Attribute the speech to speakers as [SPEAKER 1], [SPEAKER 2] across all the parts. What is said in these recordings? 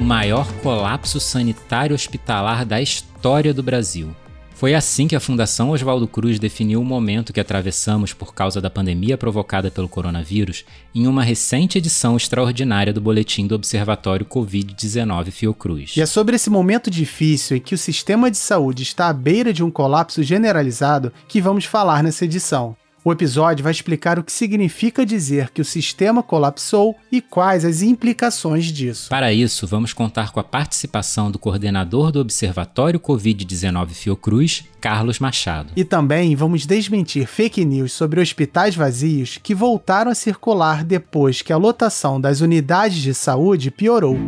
[SPEAKER 1] o maior colapso sanitário hospitalar da história do Brasil. Foi assim que a Fundação Oswaldo Cruz definiu o momento que atravessamos por causa da pandemia provocada pelo coronavírus em uma recente edição extraordinária do boletim do Observatório Covid-19 Fiocruz.
[SPEAKER 2] E é sobre esse momento difícil em que o sistema de saúde está à beira de um colapso generalizado que vamos falar nessa edição. O episódio vai explicar o que significa dizer que o sistema colapsou e quais as implicações disso.
[SPEAKER 1] Para isso, vamos contar com a participação do coordenador do Observatório Covid-19 Fiocruz, Carlos Machado.
[SPEAKER 2] E também vamos desmentir fake news sobre hospitais vazios que voltaram a circular depois que a lotação das unidades de saúde piorou.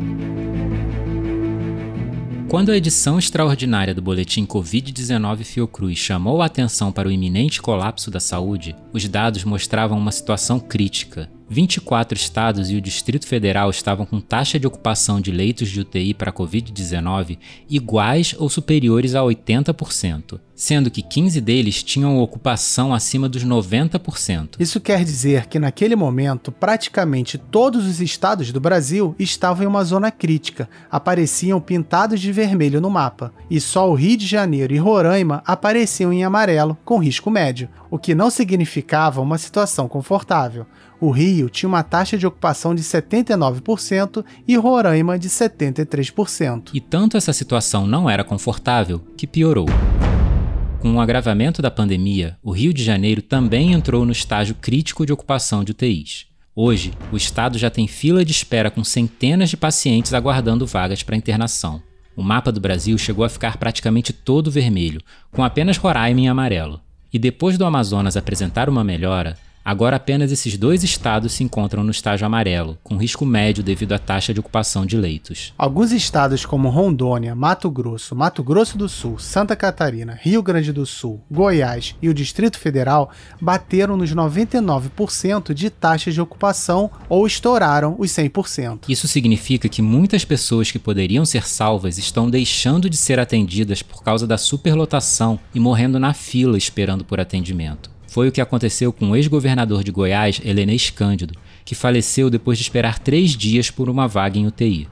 [SPEAKER 1] Quando a edição extraordinária do boletim Covid-19 Fiocruz chamou a atenção para o iminente colapso da saúde, os dados mostravam uma situação crítica. 24 estados e o Distrito Federal estavam com taxa de ocupação de leitos de UTI para Covid-19 iguais ou superiores a 80%, sendo que 15 deles tinham ocupação acima dos 90%.
[SPEAKER 2] Isso quer dizer que naquele momento praticamente todos os estados do Brasil estavam em uma zona crítica, apareciam pintados de vermelho no mapa, e só o Rio de Janeiro e Roraima apareciam em amarelo, com risco médio, o que não significava uma situação confortável. O Rio tinha uma taxa de ocupação de 79% e Roraima de 73%.
[SPEAKER 1] E tanto essa situação não era confortável que piorou. Com o agravamento da pandemia, o Rio de Janeiro também entrou no estágio crítico de ocupação de UTIs. Hoje, o estado já tem fila de espera com centenas de pacientes aguardando vagas para internação. O mapa do Brasil chegou a ficar praticamente todo vermelho, com apenas Roraima em amarelo. E depois do Amazonas apresentar uma melhora, Agora apenas esses dois estados se encontram no estágio amarelo, com risco médio devido à taxa de ocupação de leitos.
[SPEAKER 2] Alguns estados como Rondônia, Mato Grosso, Mato Grosso do Sul, Santa Catarina, Rio Grande do Sul, Goiás e o Distrito Federal bateram nos 99% de taxa de ocupação ou estouraram os 100%.
[SPEAKER 1] Isso significa que muitas pessoas que poderiam ser salvas estão deixando de ser atendidas por causa da superlotação e morrendo na fila esperando por atendimento. Foi o que aconteceu com o ex-governador de Goiás, Helenês Cândido, que faleceu depois de esperar três dias por uma vaga em UTI.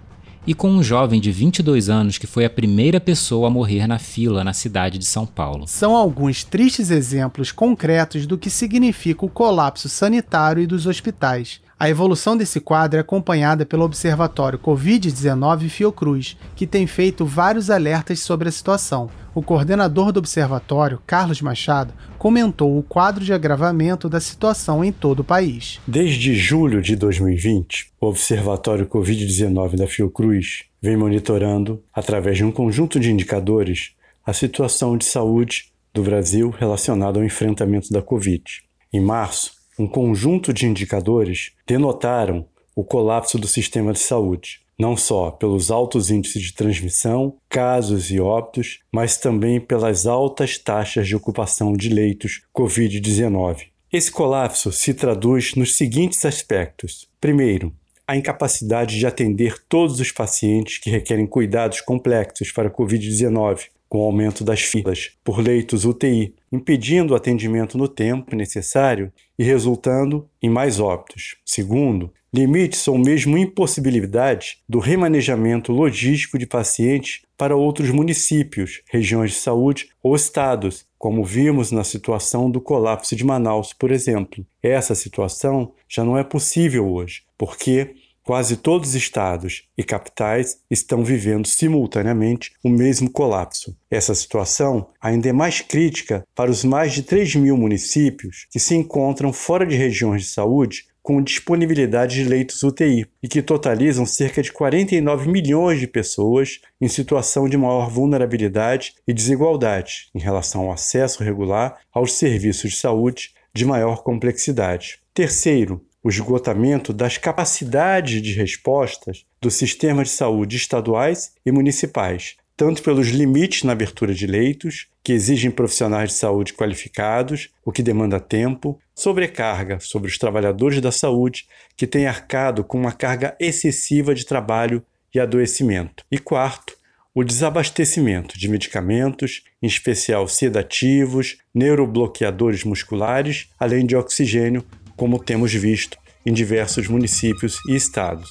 [SPEAKER 1] E com um jovem de 22 anos que foi a primeira pessoa a morrer na fila na cidade de São Paulo.
[SPEAKER 2] São alguns tristes exemplos concretos do que significa o colapso sanitário e dos hospitais. A evolução desse quadro é acompanhada pelo Observatório Covid-19 Fiocruz, que tem feito vários alertas sobre a situação. O coordenador do observatório, Carlos Machado, comentou o quadro de agravamento da situação em todo o país.
[SPEAKER 3] Desde julho de 2020, o Observatório Covid-19 da Fiocruz vem monitorando, através de um conjunto de indicadores, a situação de saúde do Brasil relacionada ao enfrentamento da Covid. Em março, um conjunto de indicadores denotaram o colapso do sistema de saúde, não só pelos altos índices de transmissão, casos e óbitos, mas também pelas altas taxas de ocupação de leitos Covid-19. Esse colapso se traduz nos seguintes aspectos: primeiro, a incapacidade de atender todos os pacientes que requerem cuidados complexos para Covid-19, com o aumento das filas por leitos UTI, impedindo o atendimento no tempo necessário e resultando em mais óbitos. Segundo, limites ou mesmo impossibilidade do remanejamento logístico de pacientes para outros municípios, regiões de saúde ou estados, como vimos na situação do colapso de Manaus, por exemplo. Essa situação já não é possível hoje, porque Quase todos os estados e capitais estão vivendo simultaneamente o mesmo colapso. Essa situação ainda é mais crítica para os mais de 3 mil municípios que se encontram fora de regiões de saúde com disponibilidade de leitos UTI e que totalizam cerca de 49 milhões de pessoas em situação de maior vulnerabilidade e desigualdade em relação ao acesso regular aos serviços de saúde de maior complexidade. Terceiro, o esgotamento das capacidades de respostas dos sistemas de saúde estaduais e municipais, tanto pelos limites na abertura de leitos, que exigem profissionais de saúde qualificados, o que demanda tempo, sobrecarga sobre os trabalhadores da saúde, que têm arcado com uma carga excessiva de trabalho e adoecimento. E quarto, o desabastecimento de medicamentos, em especial sedativos, neurobloqueadores musculares, além de oxigênio, como temos visto em diversos municípios e estados.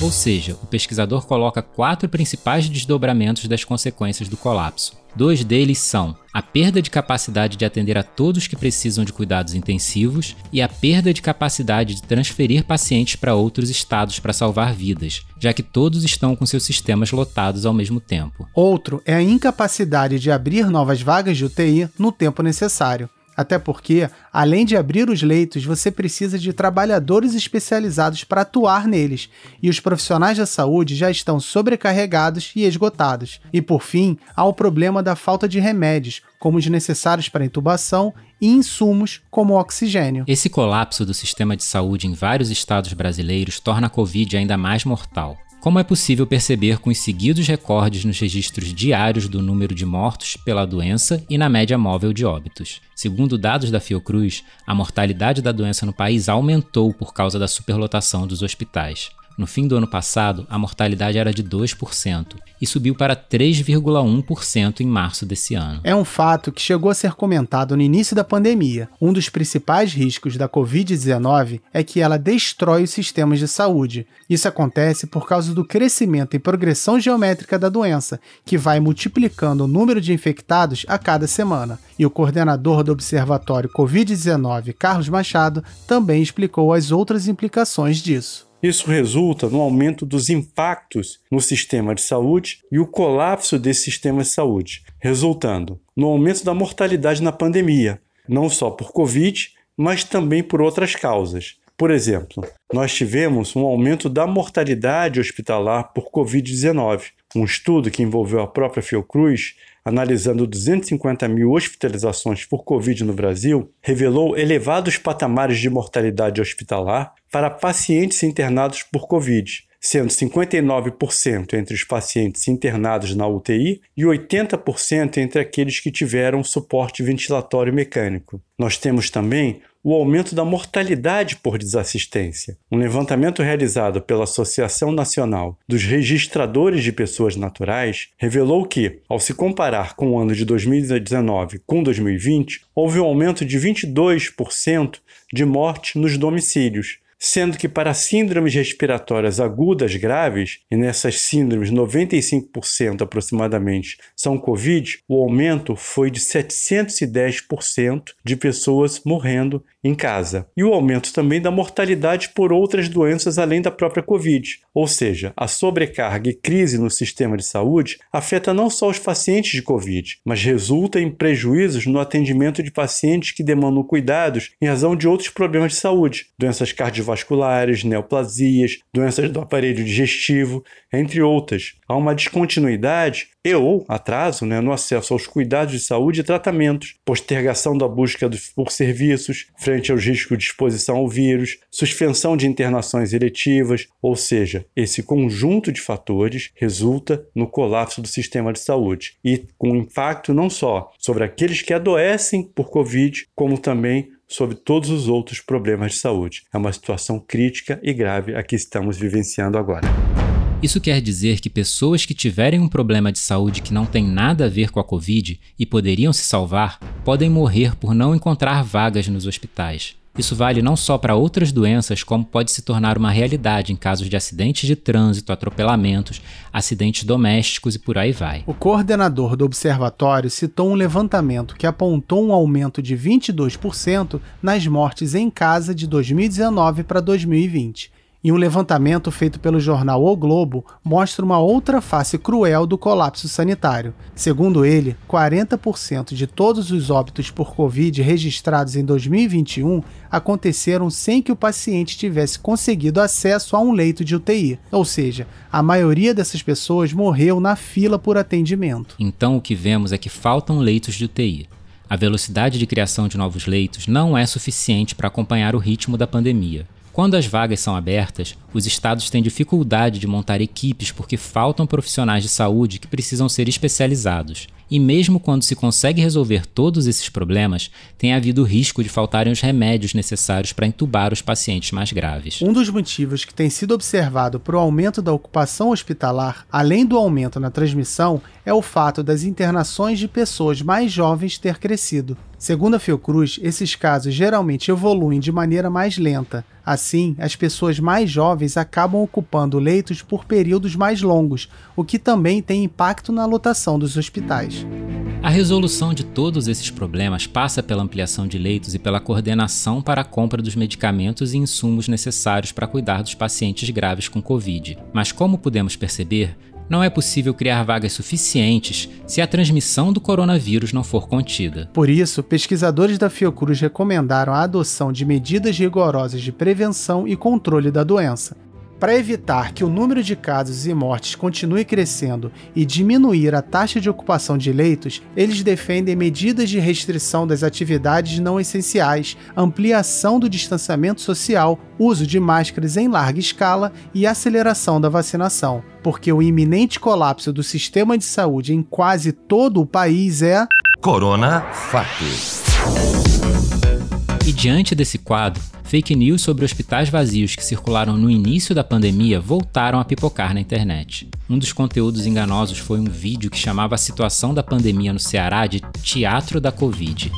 [SPEAKER 1] Ou seja, o pesquisador coloca quatro principais desdobramentos das consequências do colapso. Dois deles são a perda de capacidade de atender a todos que precisam de cuidados intensivos e a perda de capacidade de transferir pacientes para outros estados para salvar vidas, já que todos estão com seus sistemas lotados ao mesmo tempo.
[SPEAKER 2] Outro é a incapacidade de abrir novas vagas de UTI no tempo necessário. Até porque, além de abrir os leitos, você precisa de trabalhadores especializados para atuar neles, e os profissionais da saúde já estão sobrecarregados e esgotados. E por fim, há o problema da falta de remédios, como os necessários para intubação, e insumos como oxigênio.
[SPEAKER 1] Esse colapso do sistema de saúde em vários estados brasileiros torna a Covid ainda mais mortal como é possível perceber com os seguidos recordes nos registros diários do número de mortos pela doença e na média móvel de óbitos. Segundo dados da Fiocruz, a mortalidade da doença no país aumentou por causa da superlotação dos hospitais. No fim do ano passado, a mortalidade era de 2% e subiu para 3,1% em março desse ano.
[SPEAKER 2] É um fato que chegou a ser comentado no início da pandemia. Um dos principais riscos da Covid-19 é que ela destrói os sistemas de saúde. Isso acontece por causa do crescimento e progressão geométrica da doença, que vai multiplicando o número de infectados a cada semana. E o coordenador do Observatório Covid-19, Carlos Machado, também explicou as outras implicações disso.
[SPEAKER 3] Isso resulta no aumento dos impactos no sistema de saúde e o colapso desse sistema de saúde, resultando no aumento da mortalidade na pandemia, não só por Covid, mas também por outras causas. Por exemplo, nós tivemos um aumento da mortalidade hospitalar por Covid-19. Um estudo que envolveu a própria Fiocruz analisando 250 mil hospitalizações por Covid no Brasil, revelou elevados patamares de mortalidade hospitalar para pacientes internados por Covid, sendo 59% entre os pacientes internados na UTI e 80% entre aqueles que tiveram suporte ventilatório mecânico. Nós temos também o aumento da mortalidade por desassistência. Um levantamento realizado pela Associação Nacional dos Registradores de Pessoas Naturais revelou que, ao se comparar com o ano de 2019 com 2020, houve um aumento de 22% de morte nos domicílios, sendo que para síndromes respiratórias agudas graves, e nessas síndromes 95% aproximadamente são Covid, o aumento foi de 710% de pessoas morrendo em casa. E o aumento também da mortalidade por outras doenças além da própria Covid. Ou seja, a sobrecarga e crise no sistema de saúde afeta não só os pacientes de Covid, mas resulta em prejuízos no atendimento de pacientes que demandam cuidados em razão de outros problemas de saúde, doenças cardiovasculares, neoplasias, doenças do aparelho digestivo, entre outras. Há uma descontinuidade e ou atraso né, no acesso aos cuidados de saúde e tratamentos, postergação da busca por serviços frente aos riscos de exposição ao vírus, suspensão de internações eletivas, ou seja, esse conjunto de fatores resulta no colapso do sistema de saúde e com impacto não só sobre aqueles que adoecem por Covid, como também sobre todos os outros problemas de saúde. É uma situação crítica e grave a que estamos vivenciando agora.
[SPEAKER 1] Isso quer dizer que pessoas que tiverem um problema de saúde que não tem nada a ver com a Covid e poderiam se salvar, podem morrer por não encontrar vagas nos hospitais. Isso vale não só para outras doenças, como pode se tornar uma realidade em casos de acidentes de trânsito, atropelamentos, acidentes domésticos e por aí vai.
[SPEAKER 2] O coordenador do observatório citou um levantamento que apontou um aumento de 22% nas mortes em casa de 2019 para 2020. E um levantamento feito pelo jornal O Globo mostra uma outra face cruel do colapso sanitário. Segundo ele, 40% de todos os óbitos por Covid registrados em 2021 aconteceram sem que o paciente tivesse conseguido acesso a um leito de UTI. Ou seja, a maioria dessas pessoas morreu na fila por atendimento.
[SPEAKER 1] Então o que vemos é que faltam leitos de UTI. A velocidade de criação de novos leitos não é suficiente para acompanhar o ritmo da pandemia. Quando as vagas são abertas, os estados têm dificuldade de montar equipes porque faltam profissionais de saúde que precisam ser especializados. E mesmo quando se consegue resolver todos esses problemas, tem havido risco de faltarem os remédios necessários para entubar os pacientes mais graves.
[SPEAKER 2] Um dos motivos que tem sido observado para o aumento da ocupação hospitalar, além do aumento na transmissão, é o fato das internações de pessoas mais jovens ter crescido. Segundo a Fiocruz, esses casos geralmente evoluem de maneira mais lenta. Assim, as pessoas mais jovens acabam ocupando leitos por períodos mais longos, o que também tem impacto na lotação dos hospitais.
[SPEAKER 1] A resolução de todos esses problemas passa pela ampliação de leitos e pela coordenação para a compra dos medicamentos e insumos necessários para cuidar dos pacientes graves com Covid. Mas, como podemos perceber, não é possível criar vagas suficientes se a transmissão do coronavírus não for contida.
[SPEAKER 2] Por isso, pesquisadores da Fiocruz recomendaram a adoção de medidas rigorosas de prevenção e controle da doença. Para evitar que o número de casos e mortes continue crescendo e diminuir a taxa de ocupação de leitos, eles defendem medidas de restrição das atividades não essenciais, ampliação do distanciamento social, uso de máscaras em larga escala e aceleração da vacinação, porque o iminente colapso do sistema de saúde em quase todo o país é.
[SPEAKER 4] Corona Fatos.
[SPEAKER 1] E diante desse quadro, fake news sobre hospitais vazios que circularam no início da pandemia voltaram a pipocar na internet. Um dos conteúdos enganosos foi um vídeo que chamava a situação da pandemia no Ceará de Teatro da Covid.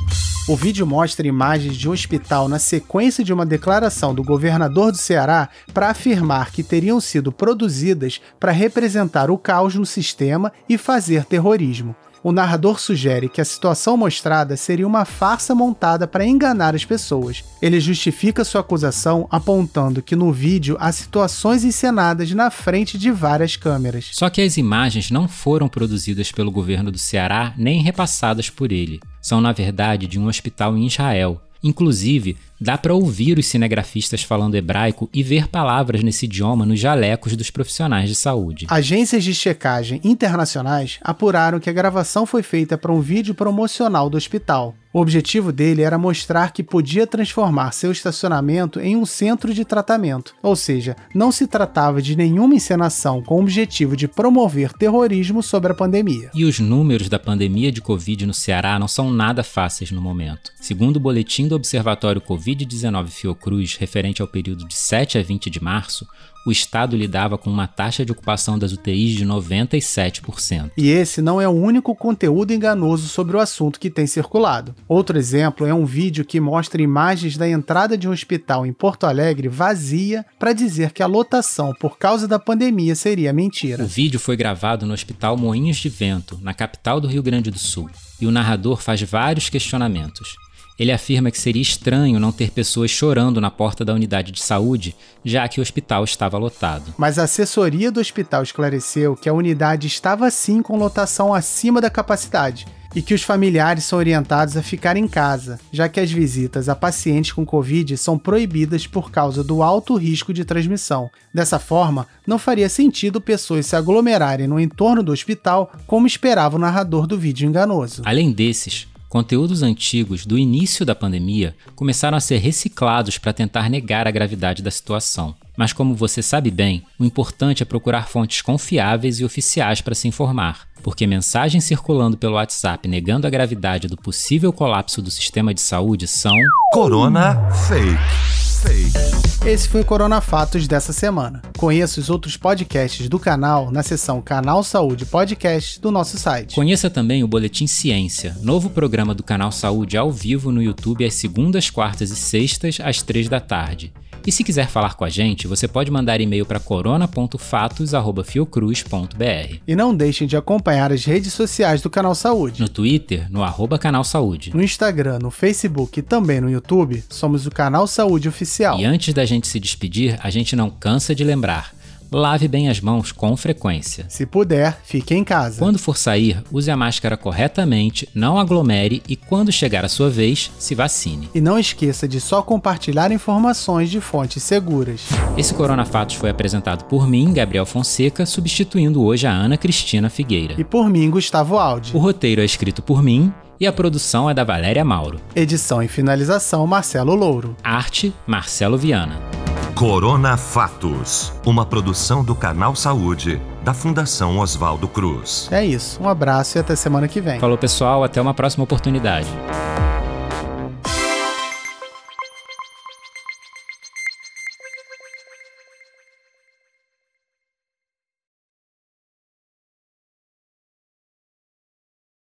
[SPEAKER 2] O vídeo mostra imagens de um hospital na sequência de uma declaração do governador do Ceará para afirmar que teriam sido produzidas para representar o caos no sistema e fazer terrorismo o narrador sugere que a situação mostrada seria uma farsa montada para enganar as pessoas. Ele justifica sua acusação apontando que no vídeo há situações encenadas na frente de várias câmeras.
[SPEAKER 1] Só que as imagens não foram produzidas pelo governo do Ceará nem repassadas por ele. São, na verdade, de um hospital em Israel, Inclusive, dá para ouvir os cinegrafistas falando hebraico e ver palavras nesse idioma nos jalecos dos profissionais de saúde.
[SPEAKER 2] Agências de checagem internacionais apuraram que a gravação foi feita para um vídeo promocional do hospital. O objetivo dele era mostrar que podia transformar seu estacionamento em um centro de tratamento, ou seja, não se tratava de nenhuma encenação com o objetivo de promover terrorismo sobre a pandemia.
[SPEAKER 1] E os números da pandemia de Covid no Ceará não são nada fáceis no momento. Segundo o boletim do Observatório Covid-19 Fiocruz, referente ao período de 7 a 20 de março, o estado lidava com uma taxa de ocupação das UTIs de 97%.
[SPEAKER 2] E esse não é o único conteúdo enganoso sobre o assunto que tem circulado. Outro exemplo é um vídeo que mostra imagens da entrada de um hospital em Porto Alegre vazia para dizer que a lotação por causa da pandemia seria mentira.
[SPEAKER 1] O vídeo foi gravado no Hospital Moinhos de Vento, na capital do Rio Grande do Sul, e o narrador faz vários questionamentos. Ele afirma que seria estranho não ter pessoas chorando na porta da unidade de saúde, já que o hospital estava lotado.
[SPEAKER 2] Mas a assessoria do hospital esclareceu que a unidade estava sim com lotação acima da capacidade e que os familiares são orientados a ficar em casa, já que as visitas a pacientes com Covid são proibidas por causa do alto risco de transmissão. Dessa forma, não faria sentido pessoas se aglomerarem no entorno do hospital, como esperava o narrador do vídeo enganoso.
[SPEAKER 1] Além desses, Conteúdos antigos do início da pandemia começaram a ser reciclados para tentar negar a gravidade da situação. Mas, como você sabe bem, o importante é procurar fontes confiáveis e oficiais para se informar, porque mensagens circulando pelo WhatsApp negando a gravidade do possível colapso do sistema de saúde são.
[SPEAKER 4] Corona Fake.
[SPEAKER 2] Esse foi o Corona Fatos dessa semana. Conheça os outros podcasts do canal na seção Canal Saúde Podcast do nosso site.
[SPEAKER 1] Conheça também o Boletim Ciência, novo programa do Canal Saúde ao vivo no YouTube às segundas, quartas e sextas, às três da tarde. E se quiser falar com a gente, você pode mandar e-mail para corona.fatos.fiocruz.br.
[SPEAKER 2] E não deixem de acompanhar as redes sociais do Canal Saúde.
[SPEAKER 1] No Twitter, no arroba Canal Saúde.
[SPEAKER 2] No Instagram, no Facebook e também no YouTube, somos o Canal Saúde Oficial.
[SPEAKER 1] E antes da gente se despedir, a gente não cansa de lembrar. Lave bem as mãos com frequência.
[SPEAKER 2] Se puder, fique em casa.
[SPEAKER 1] Quando for sair, use a máscara corretamente, não aglomere e, quando chegar a sua vez, se vacine.
[SPEAKER 2] E não esqueça de só compartilhar informações de fontes seguras.
[SPEAKER 1] Esse Corona Fatos foi apresentado por mim, Gabriel Fonseca, substituindo hoje a Ana Cristina Figueira.
[SPEAKER 2] E por mim, Gustavo Aldi.
[SPEAKER 1] O roteiro é escrito por mim e a produção é da Valéria Mauro.
[SPEAKER 2] Edição e finalização, Marcelo Louro.
[SPEAKER 1] Arte, Marcelo Viana.
[SPEAKER 4] Corona Fatos, uma produção do Canal Saúde, da Fundação Oswaldo Cruz.
[SPEAKER 2] É isso, um abraço e até semana que vem.
[SPEAKER 1] Falou pessoal, até uma próxima oportunidade.